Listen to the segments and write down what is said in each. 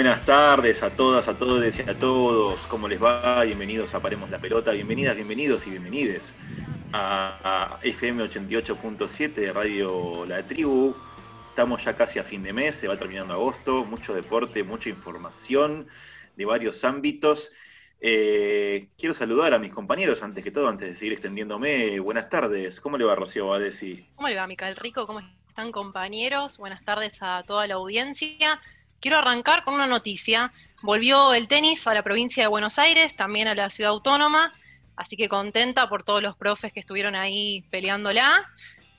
Buenas tardes a todas, a todos y a todos. ¿Cómo les va? Bienvenidos a Paremos la Pelota. Bienvenidas, bienvenidos y bienvenides a, FM 88.7 de Radio La Tribu. Estamos ya casi a fin de mes, se va terminando agosto. Mucho deporte, mucha información de varios ámbitos. Eh, quiero saludar a mis compañeros antes que todo, antes de seguir extendiéndome. Buenas tardes. ¿Cómo le va, Rocío Badesi? ¿Cómo le va, Micael Rico? ¿Cómo están, compañeros? Buenas tardes a toda la audiencia. Quiero arrancar con una noticia. Volvió el tenis a la provincia de Buenos Aires, también a la ciudad autónoma, así que contenta por todos los profes que estuvieron ahí peleándola.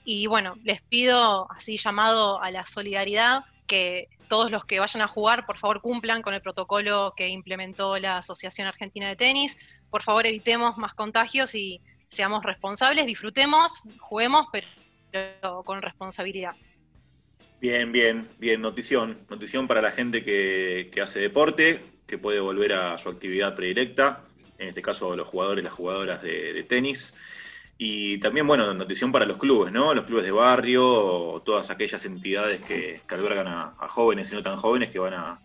Y bueno, les pido así llamado a la solidaridad que todos los que vayan a jugar, por favor, cumplan con el protocolo que implementó la Asociación Argentina de Tenis. Por favor, evitemos más contagios y seamos responsables, disfrutemos, juguemos, pero con responsabilidad. Bien, bien, bien, notición. Notición para la gente que, hace deporte, que puede volver a su actividad predilecta, en este caso los jugadores, las jugadoras de tenis. Y también, bueno, notición para los clubes, ¿no? Los clubes de barrio, todas aquellas entidades que, que albergan a, jóvenes y no tan jóvenes que van a,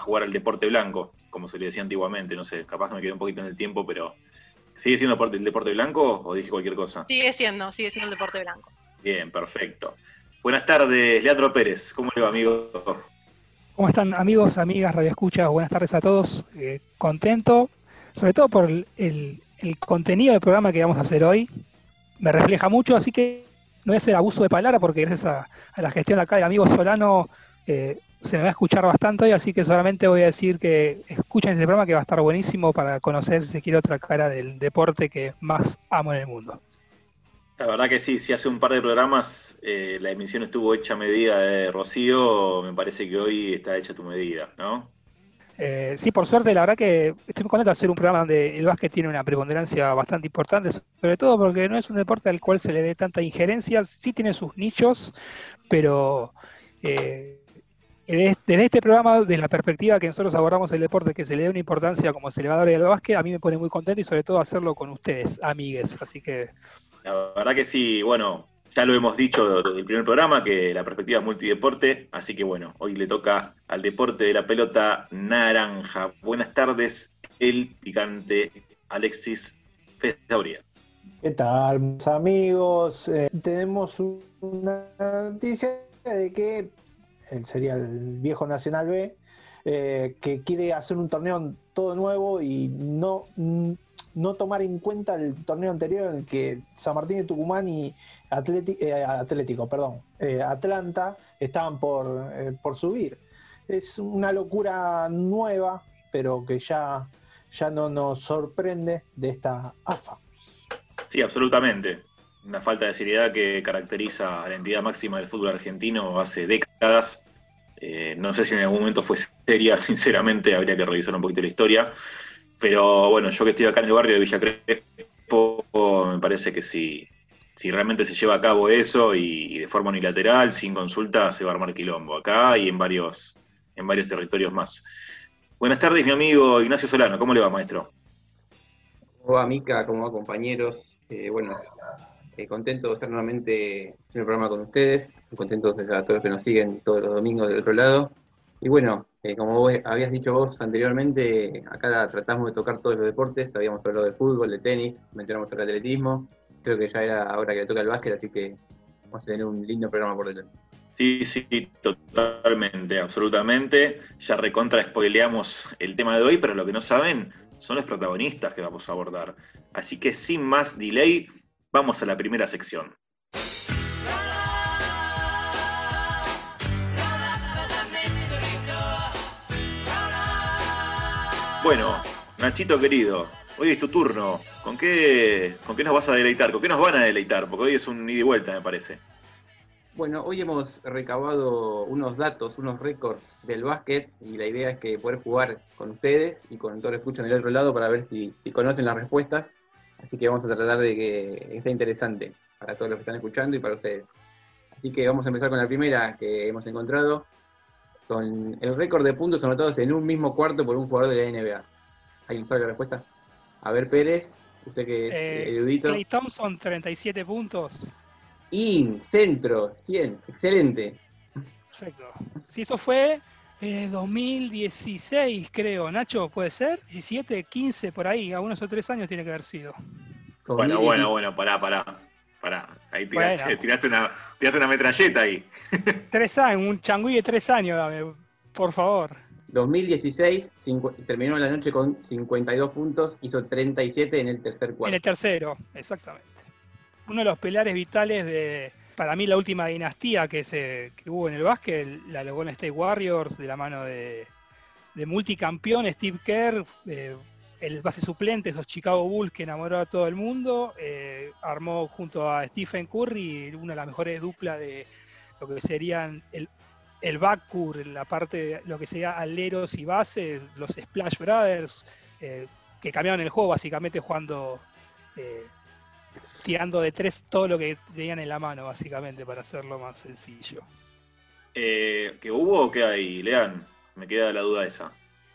jugar al deporte blanco, como se le decía antiguamente. No sé, capaz que me quedé un poquito en el tiempo, pero ¿sigue siendo el deporte blanco o dije cualquier cosa? Sigue siendo, sigue siendo el deporte blanco. Bien, perfecto. Buenas tardes, Leandro Pérez. ¿Cómo le va, amigo? ¿Cómo están, amigos, amigas, Radio Escucha? Buenas tardes a todos. Eh, contento, sobre todo por el contenido del programa que vamos a hacer hoy me refleja mucho, así que no voy a hacer abuso de palabra porque gracias a, la gestión acá del amigo Solano eh, se me va a escuchar bastante hoy, así que solamente voy a decir que escuchen este programa que va a estar buenísimo para conocer, si se quiere, otra cara del deporte que más amo en el mundo. La verdad que sí, si hace un par de programas eh, la emisión estuvo hecha a medida de Rocío, me parece que hoy está hecha tu medida, ¿no? Eh, sí, por suerte, la verdad que estoy muy contento de hacer un programa donde el básquet tiene una preponderancia bastante importante, sobre todo porque no es un deporte al cual se le dé tanta injerencia, sí tiene sus nichos, pero eh, desde este programa, desde la perspectiva que nosotros abordamos el deporte, que se le dé una importancia como se le al básquet, a mí me pone muy contento y sobre todo hacerlo con ustedes, amigues, así que... La verdad que sí, bueno, ya lo hemos dicho el primer programa que la perspectiva es multideporte, así que bueno, hoy le toca al deporte de la pelota naranja. Buenas tardes, el picante Alexis Festauría. ¿Qué tal, amigos? Eh, tenemos una noticia de que él sería el viejo Nacional B, eh, que quiere hacer un torneo todo nuevo y no no tomar en cuenta el torneo anterior en el que San Martín de Tucumán y eh, Atlético, perdón, eh, Atlanta estaban por, eh, por subir. Es una locura nueva, pero que ya, ya no nos sorprende de esta AFA. Sí, absolutamente. Una falta de seriedad que caracteriza a la entidad máxima del fútbol argentino hace décadas. no sé si en algún momento fue seria, sinceramente, habría que revisar un poquito la historia pero bueno, yo que estoy acá en el barrio de Villa Crespo, me parece que si, si realmente se lleva a cabo eso y, de forma unilateral, sin consulta, se va a armar quilombo acá y en varios, en varios territorios más. Buenas tardes, mi amigo Ignacio Solano. ¿Cómo le va, maestro? ¿Cómo va, Mica? ¿Cómo va, compañeros? Eh, bueno, eh, contento de estar nuevamente en el programa con ustedes, contento de a todos los que nos siguen todos los domingos del otro lado. Y bueno, eh, como habías dicho vos anteriormente, acá tratamos de tocar todos los deportes, habíamos hablado de fútbol, de tenis, mencionamos el atletismo, creo que ya era ahora que le toca el básquet, así que vamos a tener un lindo programa por delante. Sí, sí, totalmente, absolutamente. Ya recontra spoileamos el tema de hoy, pero lo que no saben son los protagonistas que vamos a abordar. Así que sin más delay, vamos a la primera sección. Bueno, Nachito querido, hoy es tu turno. ¿Con qué, ¿Con qué nos vas a deleitar? ¿Con qué nos van a deleitar? Porque hoy es un ida y vuelta, me parece. Bueno, hoy hemos recabado unos datos, unos récords del básquet y la idea es que poder jugar con ustedes y con todo el escuchan del otro lado para ver si, si conocen las respuestas. Así que vamos a tratar de que sea interesante para todos los que están escuchando y para ustedes. Así que vamos a empezar con la primera que hemos encontrado, con el récord de puntos anotados en un mismo cuarto por un jugador de la NBA. ¿Alguien sabe la respuesta? A ver, Pérez, usted que es eh, erudito. Clay Thompson, 37 puntos. In, centro, 100, excelente. Perfecto. Si eso fue Eh, 2016, creo. Nacho, ¿puede ser? 17, 15, por ahí. A unos o tres años tiene que haber sido. Bueno, 2016. bueno, bueno, pará, pará. Pará. Ahí tiraste, Bueno. tiraste una, tiraste una metralleta ahí. Tres años, un changüí de tres años, dame, por favor. 2016 cincu- terminó la noche con 52 puntos, hizo 37 en el tercer En cuarto. el tercero, exactamente. Uno de los pilares vitales de, para mí, la última dinastía que, se, que hubo en el básquet, la Golden State Warriors, de la mano de, de multicampeón Steve Kerr, eh, el base suplente, esos Chicago Bulls que enamoró a todo el mundo, eh, armó junto a Stephen Curry una de las mejores duplas de lo que serían el, el backcourt, la parte de lo que sería aleros y bases, los Splash Brothers, eh, que cambiaron el juego básicamente jugando, eh, tirando de tres todo lo que tenían en la mano básicamente para hacerlo más sencillo. Eh, ¿Qué hubo o qué hay, Lean? Me queda la duda esa.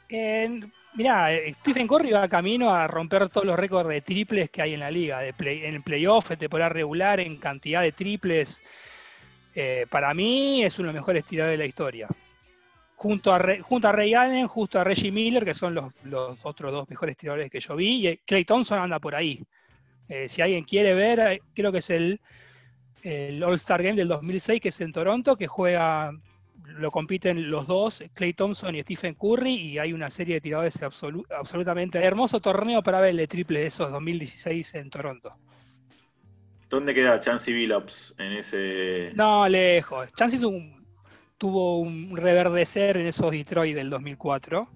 En- mirá, eh, Stephen Curry va camino a romper todos los récords de triples que hay en la liga, de play, en el playoff, en temporada regular, en cantidad de triples. Eh, para mí es uno de los mejores tiradores de la historia. Junto a, junto a Ray Allen, justo a Reggie Miller, que son los, otros dos mejores tiradores que yo vi, y Clay Thompson anda por ahí. Eh, si alguien quiere ver, eh, creo que es el, el All-Star Game del 2006, que es en Toronto, que juega lo compiten los dos, Clay Thompson y Stephen Curry, y hay una serie de tiradores absolu- absolutamente hermoso torneo para ver el triple de esos 2016 en Toronto. ¿Dónde queda Chansey Billups en ese...? No, lejos. Un- tuvo un reverdecer en esos Detroit del 2004.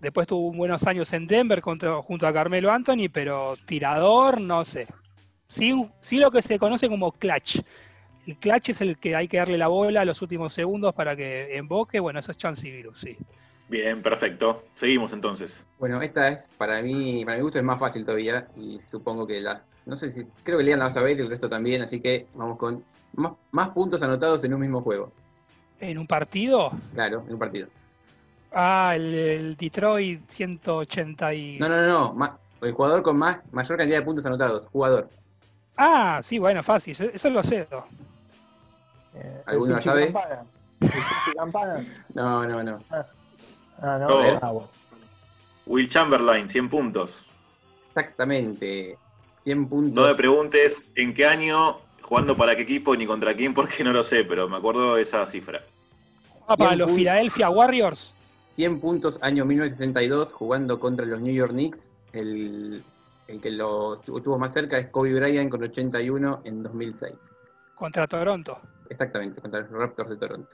Después tuvo buenos años en Denver contra- junto a Carmelo Anthony, pero tirador, no sé. Sí, sí lo que se conoce como clutch. El clutch es el que hay que darle la bola a los últimos segundos para que emboque. Bueno, eso es Chance Virus, sí. Bien, perfecto. Seguimos entonces. Bueno, esta es, para mí, para mi gusto es más fácil todavía, y supongo que la, no sé si, creo que Lean la vas a ver y el resto también, así que vamos con más, más puntos anotados en un mismo juego. En un partido, Claro, en un partido. ah, el, el Detroit 180 y... No, no, no, no, ma- el jugador con más, mayor cantidad de puntos anotados, jugador. Ah, sí, bueno, fácil, eso, eso lo sé. Eh, ¿Alguno Pichi sabe? Campana. ¿El Pichi Campana? No, no, no. Ah, no. No. Ah, bueno. Will Chamberlain, 100 puntos. Exactamente. 100 puntos. No me preguntes en qué año, jugando para qué equipo ni contra quién, porque no lo sé, pero me acuerdo de esa cifra. Ah, para los. Philadelphia Warriors. 100 puntos año 1962 jugando contra los New York Knicks. El, el que lo tu- tuvo más cerca es Kobe Bryant con 81 en 2006. contra Toronto. Exactamente, contra los Raptors de Toronto.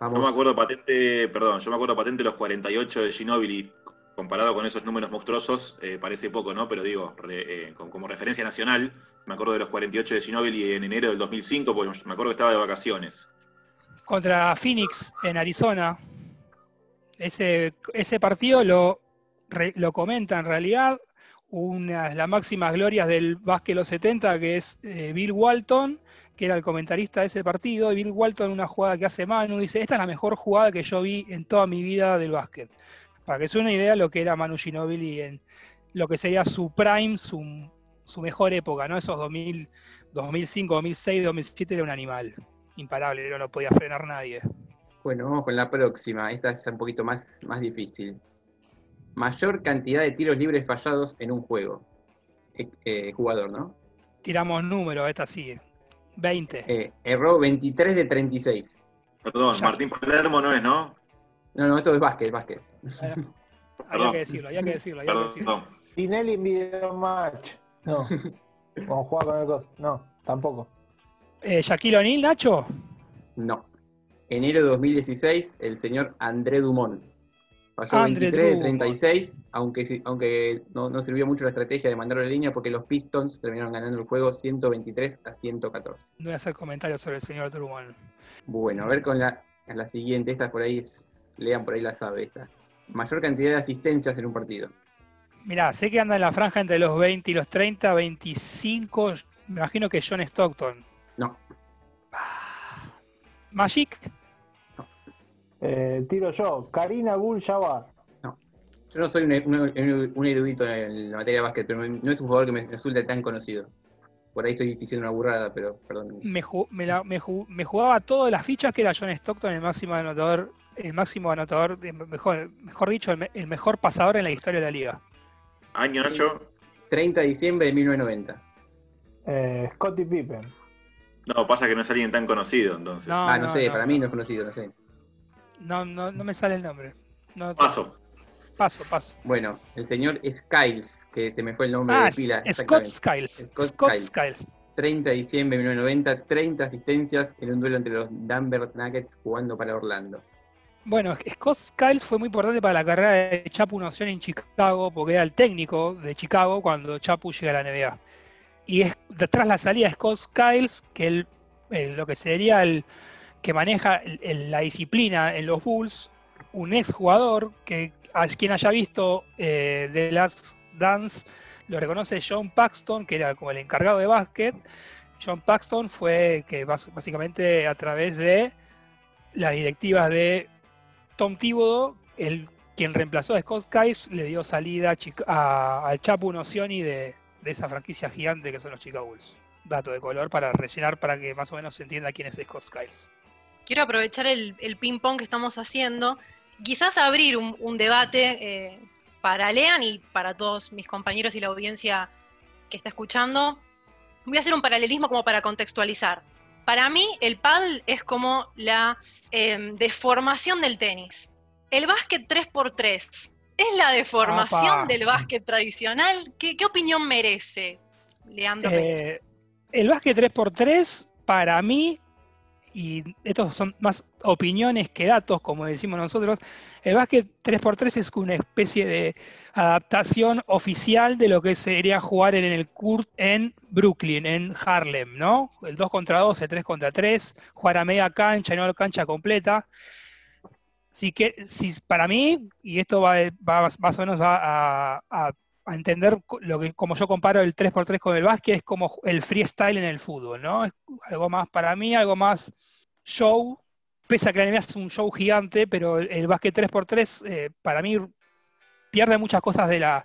Yo me Vamos. acuerdo patente, perdón, yo me acuerdo patente los 48 de Ginobili, comparado con esos números monstruosos, eh, parece poco, ¿no? Pero digo, re- eh, con- como referencia nacional, me acuerdo de los 48 de Ginobili en enero del 2005, porque me acuerdo que estaba de vacaciones. Contra Phoenix en Arizona. Ese, ese partido lo, re- lo comenta en realidad una de las máximas glorias del básquet de los 70, que es eh, Bill Walton, que era el comentarista de ese partido. Y Bill Walton, una jugada que hace Manu, dice: Esta es la mejor jugada que yo vi en toda mi vida del básquet. Para que se una idea de lo que era Manu Ginobili en lo que sería su prime, su, su mejor época, ¿no? Esos 2000, 2005, 2006, 2007 era un animal. Imparable, no lo podía frenar nadie. Bueno, vamos con la próxima. Esta es un poquito más, más difícil. Mayor cantidad de tiros libres fallados en un juego. Eh, eh, jugador, ¿no? Tiramos números, esta sigue. 20. Eh, erró 23 de 36. Perdón, Ya. Martín Palermo no es, ¿no? No, no, esto es básquet, básquet. había perdón. que decirlo, había que decirlo, había que decirlo. Perdón. Tinelli en video match. No. Cuando juega con el cos. No, tampoco. Eh, Shaquille O'Neal, Nacho. No. Enero de 2016, el señor André Dumont. Falló André 23 de Drummond. 36, aunque, aunque no, no sirvió mucho la estrategia de mandarlo a la línea porque los Pistons terminaron ganando el juego 123 a 114. No voy a hacer comentarios sobre el señor Drummond. Bueno, a ver con la, la siguiente, esta por ahí, es- lean por ahí la sabe esta. Mayor cantidad de asistencias en un partido. Mirá, sé que anda en la franja entre los 20 y los 30, 25. Me imagino que John Stockton. No. Ah. Magic. Eh, tiro yo. Karina Bull Jabbar. Yo no soy un, un- un erudito en la materia de básquet, pero no es un jugador que me resulte tan conocido. Por ahí estoy diciendo una burrada, pero perdón. Me, ju- me la- me ju- me jugaba todas las fichas que era John Stockton, el máximo anotador el máximo anotador, mejor, mejor dicho, el, me- el mejor pasador en la historia de la liga? Año, Nacho. 30 de diciembre de 1990. Eh, Scottie Pippen. No, pasa que no es alguien tan conocido, entonces. No. ah, no, sé, no, para no. mí no es conocido, no sé. No, no, no me sale el nombre. No, Paso. Paso, paso. Bueno, el señor Skiles, que se me fue el nombre Ah, de pila. Scott. Skiles. Scott Scott Skiles. Skiles. 30 de diciembre de 1990, 30 asistencias en un duelo entre los Denver Nuggets jugando para Orlando. Bueno, Scott Skiles fue muy importante para la carrera de Chapu Noción en Chicago, porque era el técnico de Chicago cuando Chapu llega a la NBA. Y es detrás la salida de Scott Skiles, que el- el- lo que sería el que maneja la disciplina en los Bulls, un ex jugador que a quien haya visto eh, The Last Dance lo reconoce John Paxton, que era como el encargado de básquet. John Paxton fue que básicamente a través de las directivas de Tom Thibodeau, el, quien reemplazó a Scott Skiles, le dio salida al Chapu Nocioni de, de esa franquicia gigante que son los Chicago Bulls. Dato de color para rellenar para que más o menos se entienda quién es Scott Skiles. Quiero aprovechar el, el ping-pong que estamos haciendo, quizás abrir un, un debate eh, para Lean y para todos mis compañeros y la audiencia que está escuchando. Voy a hacer un paralelismo como para contextualizar. Para mí, el paddle es como la eh, deformación del tenis. El básquet 3x3 es la deformación del básquet tradicional. ¿Qué, qué opinión merece, Leandro Pérez? Eh, el básquet 3x3, para mí, y estos son más opiniones que datos, como decimos nosotros, el básquet 3x3 es una especie de adaptación oficial de lo que sería jugar en el Kurt en Brooklyn, en Harlem, ¿no? El 2 contra 2, el 3 contra 3, jugar a media cancha y no a cancha completa. Así que, si, para mí, y esto va, va- más o menos va a, a- a entender lo que, como yo comparo el 3x3 con el básquet, es como el freestyle en el fútbol, ¿no? Es algo más para mí, algo más show, pese a que la NBA es un show gigante, pero el, el básquet 3x3 eh, para mí pierde muchas cosas de la,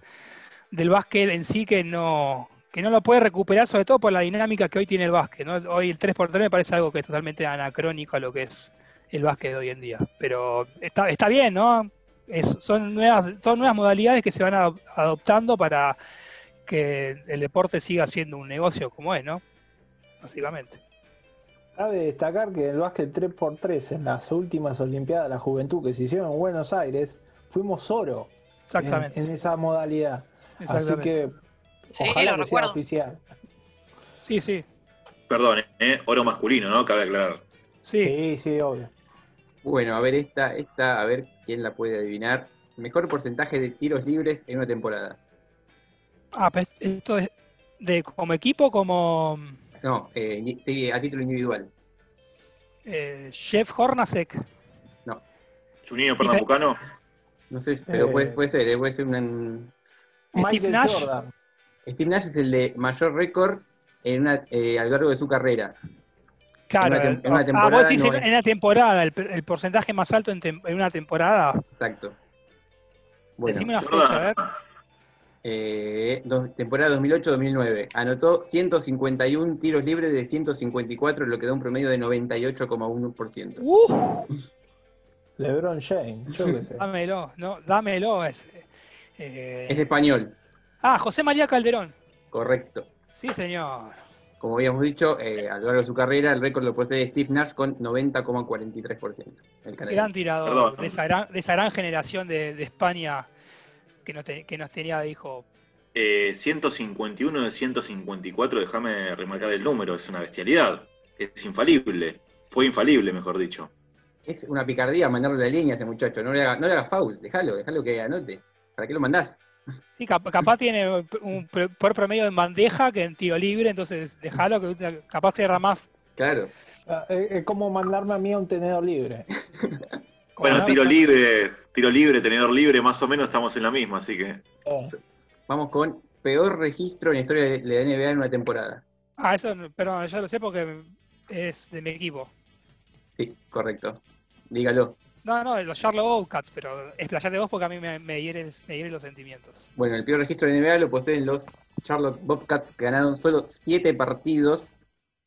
del básquet en sí que no, que no lo puede recuperar, sobre todo por la dinámica que hoy tiene el básquet. Hoy el 3x3 me parece algo que es totalmente anacrónico a lo que es el básquet de hoy en día. Pero está, está bien, ¿no? Es- son, nuevas, son nuevas modalidades que se van a- adoptando para que el deporte siga siendo un negocio como es, ¿no? Básicamente. Cabe destacar que el básquet 3x3 en las últimas Olimpiadas de la Juventud que se hicieron en Buenos Aires, fuimos oro en, Exactamente. en esa modalidad. Así exactamente. que Sí, ojalá que sea oficial. Sí, sí. Perdón, ¿eh? oro masculino, ¿no? Cabe aclarar. Sí. Sí, sí, obvio. Bueno, a ver esta, esta, a ver quién la puede adivinar. Mejor porcentaje de tiros libres en una temporada. Ah, pues esto es de como equipo, como No, eh, a título individual. eh, Jeff Hornacek. Juninho Pernambucano. No sé, pero Eh. puede, puede ser, eh, puede ser un... Michael Nash. Jordan. Steve Nash es el de mayor récord en una, eh, a lo largo de su carrera. Claro, En una tem- en una ah, temporada vos decís no en, es. en una temporada, el, el porcentaje más alto en, tem- en una temporada. Exacto. Bueno, Decime una fecha, a ver. eh, dos- temporada 2008-2009. Anotó 151 tiros libres de 154, lo que da un promedio de 98,1%. Uh, LeBron James, yo qué sé. dámelo, no, dámelo ese. Eh, Es español, ah, José María Calderón. correcto. Sí, señor. Como habíamos dicho, eh, a lo largo de su carrera, el récord lo posee Steve Nash con 90,43%. El canadiense. Gran tirador Perdón. de esa gran, de esa gran generación de, de España que nos, te- que nos tenía, dijo. Eh, 151 de 154, déjame remarcar el número, es una bestialidad. Es infalible. Fue infalible, mejor dicho. Es una picardía mandarle la línea a ese muchacho. No le hagas no le hagas foul, déjalo, déjalo que anote. ¿Para qué lo mandás? Sí, cap- capaz tiene un peor promedio en bandeja que en tiro libre, entonces déjalo que capaz cierra más. Claro. Ah, Es es como mandarme a mí a un tenedor libre. Bueno, no- tiro libre, tiro libre, tenedor libre, más o menos estamos en la misma, así que. Eh, Vamos con peor registro en la historia de la NBA en una temporada. Ah, eso, perdón, ya lo sé porque es de mi equipo. Sí, correcto. Dígalo. No, no, los Charlotte Bobcats, pero explayate vos porque a mí me, me, hieren, me hieren los sentimientos. Bueno, el peor registro de NBA lo poseen los Charlotte Bobcats que ganaron solo 7 partidos,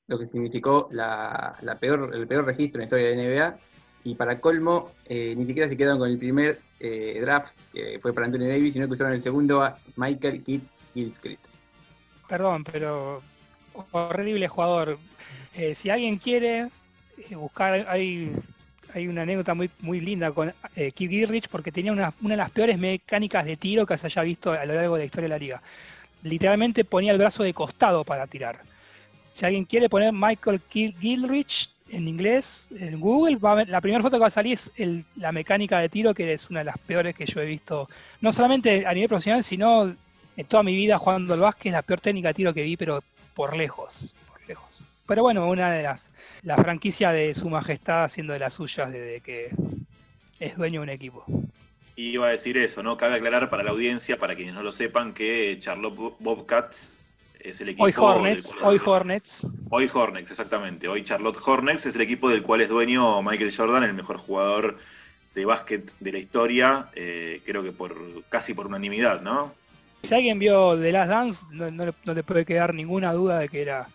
lo que significó la, la peor, el peor registro en la historia de NBA. Y para colmo, eh, ni siquiera se quedaron con el primer eh, draft, que fue para Anthony Davis, sino que usaron el segundo a Michael Kidd Gilchrist. Perdón, pero horrible jugador. Eh, si alguien quiere buscar, hay, hay una anécdota muy, muy linda con eh, Keith Gilchrist porque tenía una, una de las peores mecánicas de tiro que se haya visto a lo largo de la historia de la liga. Literalmente ponía el brazo de costado para tirar. Si alguien quiere poner Michael Gilchrist en inglés, en Google, la primera foto que va a salir es el- la mecánica de tiro, que es una de las peores que yo he visto, no solamente a nivel profesional, sino en toda mi vida jugando al básquet, la peor técnica de tiro que vi, pero por lejos. Pero bueno, una de las, la franquicia de su majestad haciendo de las suyas desde que es dueño de un equipo. Y iba a decir eso, ¿no? Cabe aclarar para la audiencia, para quienes no lo sepan, que Charlotte Bo- Bobcats es el equipo. Hoy Hornets, del cual- hoy Hornets. Hoy Hornets, exactamente. Hoy Charlotte Hornets es el equipo del cual es dueño Michael Jordan, el mejor jugador de básquet de la historia, eh, creo que por casi por unanimidad, ¿no? Si alguien vio The Last Dance, no, no no le puede quedar ninguna duda de que era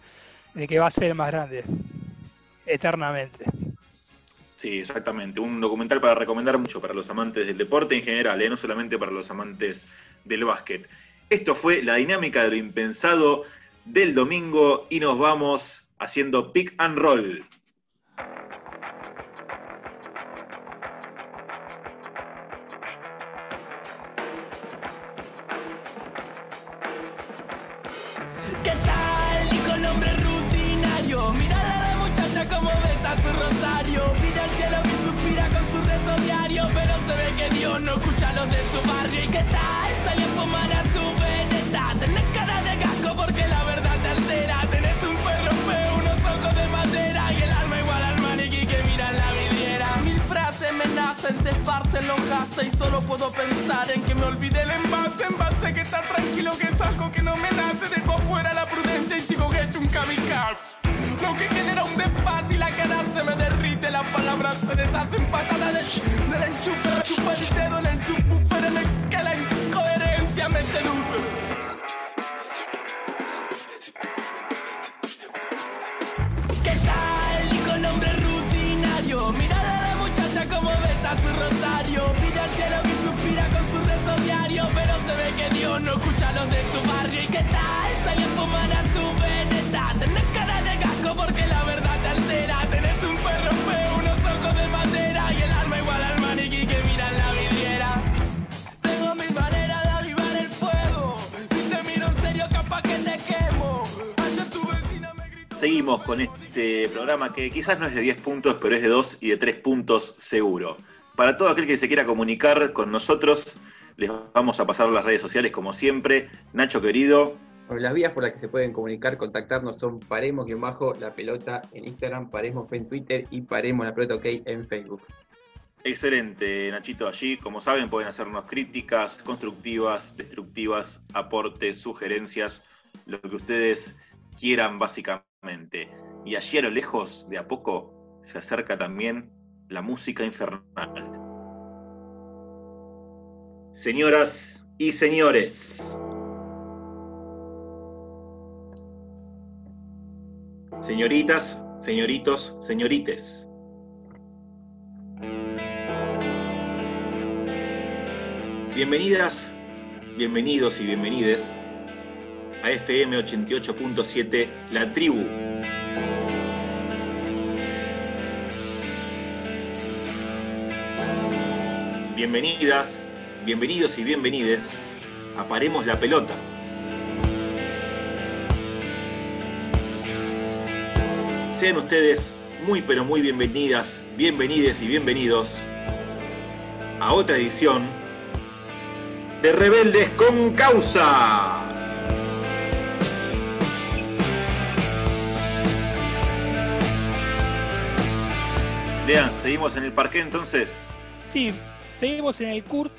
de que va a ser más grande. Eternamente. Sí, exactamente. Un documental para recomendar mucho para los amantes del deporte en general, ¿eh? no solamente para los amantes del básquet. Esto fue la dinámica de lo impensado del domingo y nos vamos haciendo pick and roll. Esparcen los gases. Y solo puedo pensar en que me olvide el envase. Envase que está tranquilo, que es algo que no me nace. Dejo afuera la prudencia y sigo hecho un kamikaze. Lo que genera un desfase y la cara se me derrite. Las palabras se deshacen patada de del enchufe. Chupa el dedo en el subwoofer. Me que la incoherencia me seduce. No escucha los de su barrio. ¿Y qué tal? Salió a fumar a tu veneta. Tenés cara de gasco porque la verdad te altera. Tenés un perro feo, unos ojos de madera. Y el alma igual al maniquí que mira en la vidriera. Tengo mi manera de avivar el fuego. Si te miro en serio, capaz que te quemo. Ayer tu vecina me gritó. Seguimos con este programa que quizás no es de 10 puntos, pero es de 2 y de 3 puntos seguro. Para todo aquel que se quiera comunicar con nosotros, les vamos a pasar las redes sociales como siempre. Nacho querido, Bueno, las vías por las que se pueden comunicar, contactarnos son paremos bajo la pelota en Instagram, paremos en Twitter y paremos la pelota ok en Facebook. excelente Nachito allí. Como saben, pueden hacernos críticas constructivas, destructivas, aportes, sugerencias, lo que ustedes quieran básicamente. Y allí a lo lejos, de a poco, se acerca también la música infernal. Señoras y señores, señoritas, señoritos, señorites, bienvenidas, bienvenidos y bienvenides a FM 88.7 La Tribu. Bienvenidas, bienvenidos y bienvenides a Paremos la Pelota. Sean ustedes muy pero muy bienvenidas, bienvenides y bienvenidos a otra edición de Rebeldes con Causa. Lean, seguimos en el parque entonces. Sí, seguimos en el CURT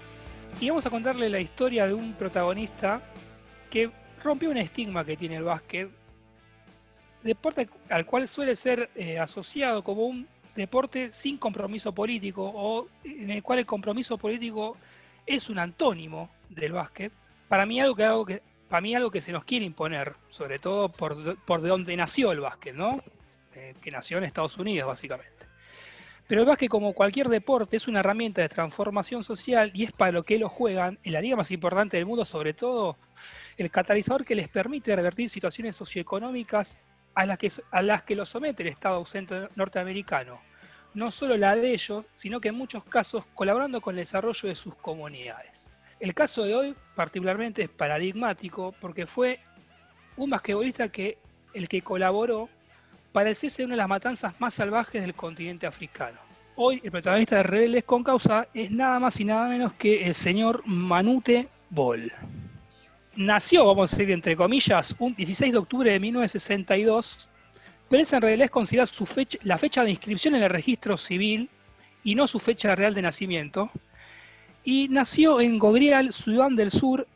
y vamos a contarle la historia de un protagonista que rompió un estigma que tiene el básquet, deporte al cual suele ser eh, asociado como un deporte sin compromiso político o en el cual el compromiso político es un antónimo del básquet. Para mí algo que, algo que para mí algo que se nos quiere imponer, sobre todo por, por de donde nació el básquet, ¿no? Eh, que nació en Estados Unidos básicamente. Pero el básquet, como cualquier deporte, es una herramienta de transformación social y es para lo que lo juegan, en la liga más importante del mundo, sobre todo, el catalizador que les permite revertir situaciones socioeconómicas a las que, a las que lo somete el Estado ausente norteamericano. No solo la de ellos, sino que en muchos casos colaborando con el desarrollo de sus comunidades. El caso de hoy particularmente es paradigmático porque fue un basquetbolista que el que colaboró para el cese de una de las matanzas más salvajes del continente africano. Hoy el protagonista de Rebeldes con Causa es nada más y nada menos que el señor Manute Bol. Nació, vamos a decir entre comillas, un 16 de octubre de 1962, pero esa en realidad es considerada su fecha, la fecha de inscripción en el registro civil y no su fecha real de nacimiento. Y nació en Gogrial, Sudán del Sur,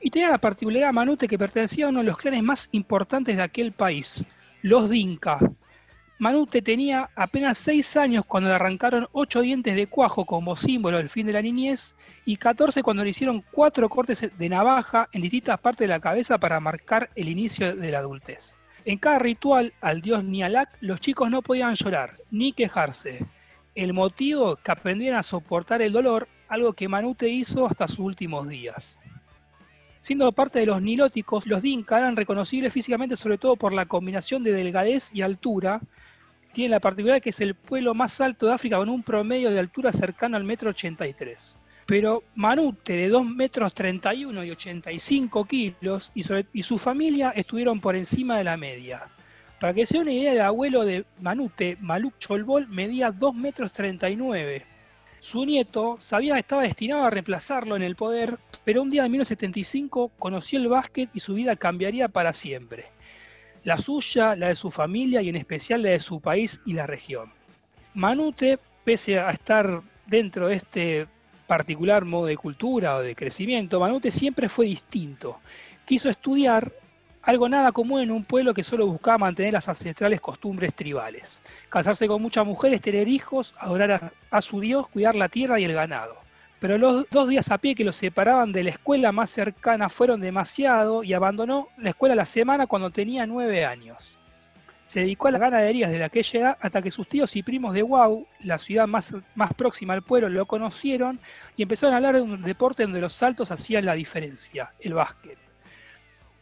y tenía la particularidad Manute que pertenecía a uno de los clanes más importantes de aquel país, los Dinka. Manute tenía apenas 6 años cuando le arrancaron 8 dientes de cuajo como símbolo del fin de la niñez y 14 cuando le hicieron 4 cortes de navaja en distintas partes de la cabeza para marcar el inicio de la adultez. En cada ritual al dios Nialak los chicos no podían llorar ni quejarse. El motivo que aprendieran a soportar el dolor, algo que Manute hizo hasta sus últimos días. Siendo parte de los nilóticos, los Dinka eran reconocibles físicamente sobre todo por la combinación de delgadez y altura. Tienen la particularidad que es el pueblo más alto de África con un promedio de altura cercano al metro 83. Pero Manute, de 2 metros 31 y 85 kilos, y, y su familia estuvieron por encima de la media. Para que se den una idea, el abuelo de Manute, Maluk Cholbol, medía 2 metros 39 su nieto sabía estaba destinado a reemplazarlo en el poder, pero un día de 1975 conoció el básquet y su vida cambiaría para siempre. La suya, la de su familia y en especial la de su país y la región. Manute, pese a estar dentro de este particular modo de cultura o de crecimiento, Manute siempre fue distinto. Quiso estudiar algo nada común en un pueblo que solo buscaba mantener las ancestrales costumbres tribales. Casarse con muchas mujeres, tener hijos, adorar a, su Dios, cuidar la tierra y el ganado. Pero los dos días a pie que lo separaban de la escuela más cercana fueron demasiado y abandonó la escuela la semana cuando tenía nueve años. Se dedicó a la ganadería desde aquella edad hasta que sus tíos y primos de Wau, la ciudad más, más próxima al pueblo, lo conocieron y empezaron a hablar de un deporte donde los saltos hacían la diferencia, el básquet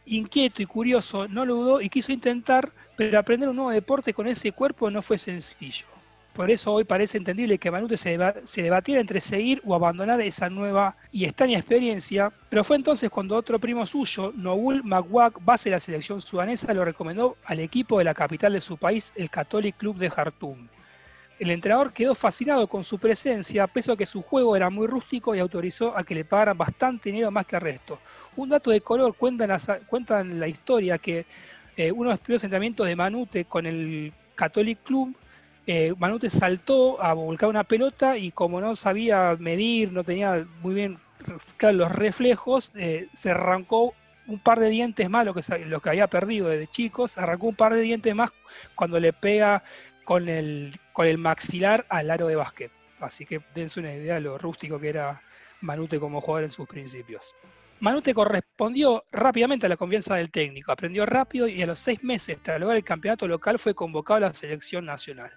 inquieto y curioso, no lo dudó y quiso intentar, pero aprender un nuevo deporte con ese cuerpo no fue sencillo. Por eso hoy parece entendible que Manute se, debatiera entre seguir o abandonar esa nueva y extraña experiencia, pero fue entonces cuando otro primo suyo, Noul Magwak, base de la selección sudanesa, lo recomendó al equipo de la capital de su país, el Catholic Club de Jartum. El entrenador quedó fascinado con su presencia, pese a que su juego era muy rústico y autorizó a que le pagaran bastante dinero más que el resto. Un dato de color cuenta en la, historia que eh, uno de los primeros entrenamientos de Manute con el Catholic Club, eh, Manute saltó a volcar una pelota y como no sabía medir, no tenía muy bien los reflejos, eh, se arrancó un par de dientes más, lo que, lo que había perdido desde chicos, arrancó un par de dientes más cuando le pega con el, con el maxilar al aro de básquet. Así que dense una idea de lo rústico que era Manute como jugador en sus principios. Manute correspondió rápidamente a la confianza del técnico, aprendió rápido y a los seis meses tras lograr el campeonato local fue convocado a la selección nacional.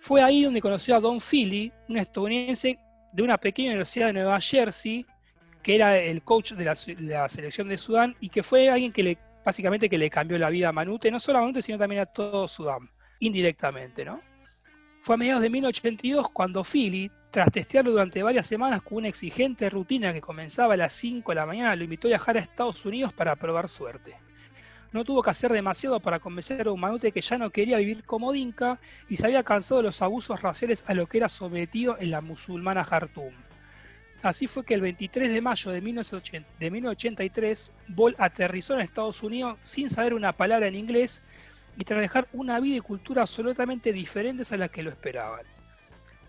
Fue ahí donde conoció a Don Philly, un estadounidense de una pequeña universidad de Nueva Jersey, que era el coach de la, selección de Sudán y que fue alguien que le, básicamente que le cambió la vida a Manute, no solo a Manute, sino también a todo Sudán indirectamente, ¿no? Fue a mediados de 1982 cuando Philly, tras testearlo durante varias semanas con una exigente rutina que comenzaba a las 5 de la mañana, lo invitó a viajar a Estados Unidos para probar suerte. No tuvo que hacer demasiado para convencer a un manute que ya no quería vivir como Dinka y se había cansado de los abusos raciales a lo que era sometido en la musulmana Jartum. Así fue que el 23 de mayo de 1983, Ball aterrizó en Estados Unidos sin saber una palabra en inglés y tras dejar una vida y cultura absolutamente diferentes a las que lo esperaban.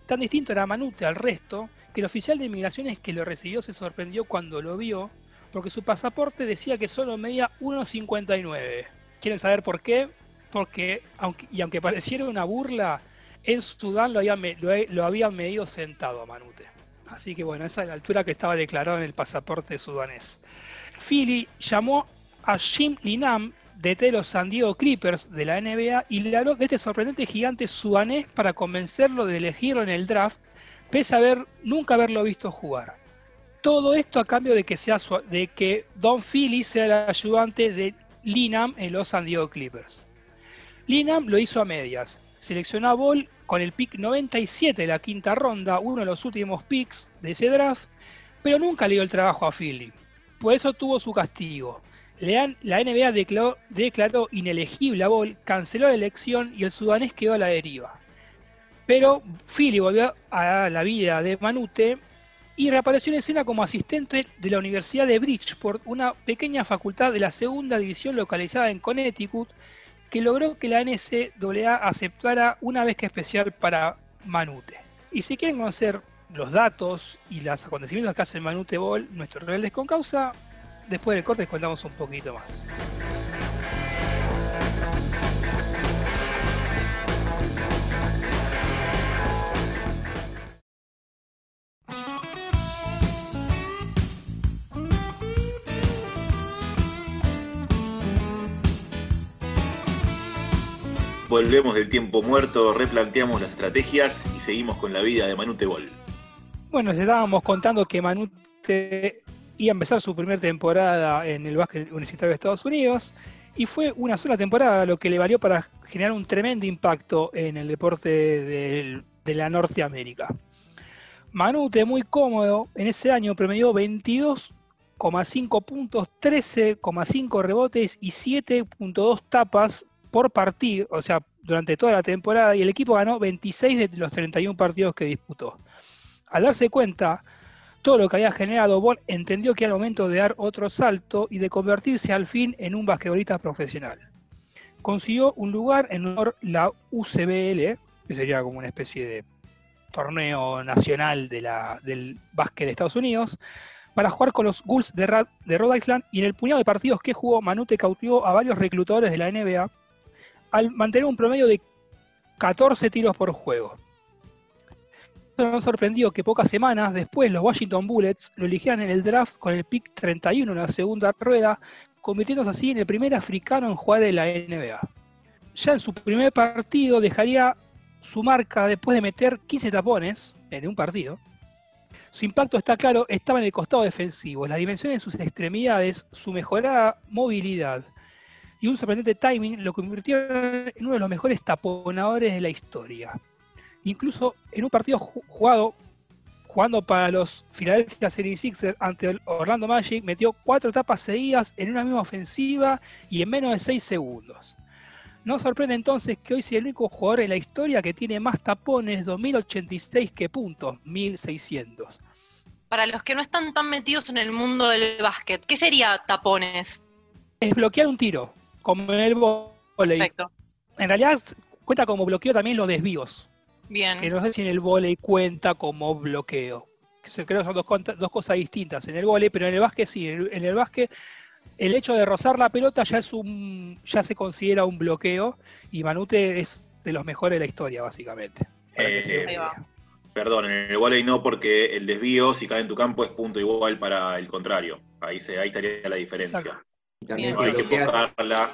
Tan distinto era Manute al resto que el oficial de inmigraciones que lo recibió se sorprendió cuando lo vio, porque su pasaporte decía que solo medía 1,59. ¿Quieren saber por qué? Porque, aunque, y aunque pareciera una burla, en Sudán lo habían, lo, habían medido sentado a Manute. Así que bueno, esa es la altura que estaba declarado en el pasaporte sudanés. Philly llamó a Jim Linam DT de los San Diego Clippers de la NBA y le habló de este sorprendente gigante sudanés para convencerlo de elegirlo en el draft, pese a haber, nunca haberlo visto jugar. Todo esto a cambio de que, sea de que Don Philly sea el ayudante de Linam en los San Diego Clippers. Linam lo hizo a medias. Seleccionó a Ball con el pick 97 de la quinta ronda, uno de los últimos picks de ese draft, pero nunca le dio el trabajo a Philly. Por eso tuvo su castigo. La NBA declaró, inelegible a Ball, canceló la elección y el sudanés quedó a la deriva. Pero Philly volvió a la vida de Manute y reapareció en escena como asistente de la Universidad de Bridgeport, una pequeña facultad de la segunda división localizada en Connecticut, que logró que la NCAA aceptara una beca especial para Manute. Y si quieren conocer los datos y los acontecimientos que hace Manute Ball, nuestros rebeldes con causa, después del corte les contamos un poquito más. Volvemos del tiempo muerto, replanteamos las estrategias y seguimos con la vida de Manute Bol. Bueno, les estábamos contando que Manute iba a empezar su primera temporada en el básquet universitario de Estados Unidos y fue una sola temporada lo que le valió para generar un tremendo impacto en el deporte del- de la Norteamérica. Manute, muy cómodo, en ese año promedió 22,5 puntos, 13,5 rebotes y 7,2 tapas por partido, o sea, durante toda la temporada, y el equipo ganó 26 de los 31 partidos que disputó. Al darse cuenta todo lo que había generado, Ball entendió que era el momento de dar otro salto y de convertirse al fin en un basquetbolista profesional. Consiguió un lugar en la UCBL, que sería como una especie de torneo nacional de del básquet de Estados Unidos, para jugar con los Bulls de, de Rhode Island y en el puñado de partidos que jugó, Manute cautivó a varios reclutadores de la NBA al mantener un promedio de 14 tiros por juego. Nos sorprendió que pocas semanas después los Washington Bullets lo eligieran en el draft con el pick 31 en la segunda rueda, convirtiéndose así en el primer africano en jugar en la NBA. Ya en su primer partido dejaría su marca después de meter 15 tapones en un partido. Su impacto está claro, estaba en el costado defensivo, las dimensiones de sus extremidades, su mejorada movilidad y un sorprendente timing lo convirtieron en uno de los mejores taponadores de la historia. Incluso en un partido ju- jugado, jugando para los Philadelphia 76ers ante el Orlando Magic, metió cuatro tapas seguidas en una misma ofensiva y en menos de 6 segundos. No sorprende entonces que hoy sea el único jugador en la historia que tiene más tapones, 2086 que puntos, 1600. Para los que no están tan metidos en el mundo del básquet, ¿qué sería tapones? Es bloquear un tiro, como en el volei. Perfecto. En realidad cuenta como bloqueo también los desvíos. Bien. que no sé si en el volei cuenta como bloqueo. Creo que son dos, cosas distintas en el volei, pero en el básquet sí. En el, en el básquet el hecho de rozar la pelota ya es un ya se considera un bloqueo y Manute es de los mejores de la historia básicamente. Eh. Perdón, en el volei no, porque el desvío, si cae en tu campo, es punto igual para el contrario. Ahí, se, ahí estaría la diferencia. También No si hay que buscarla.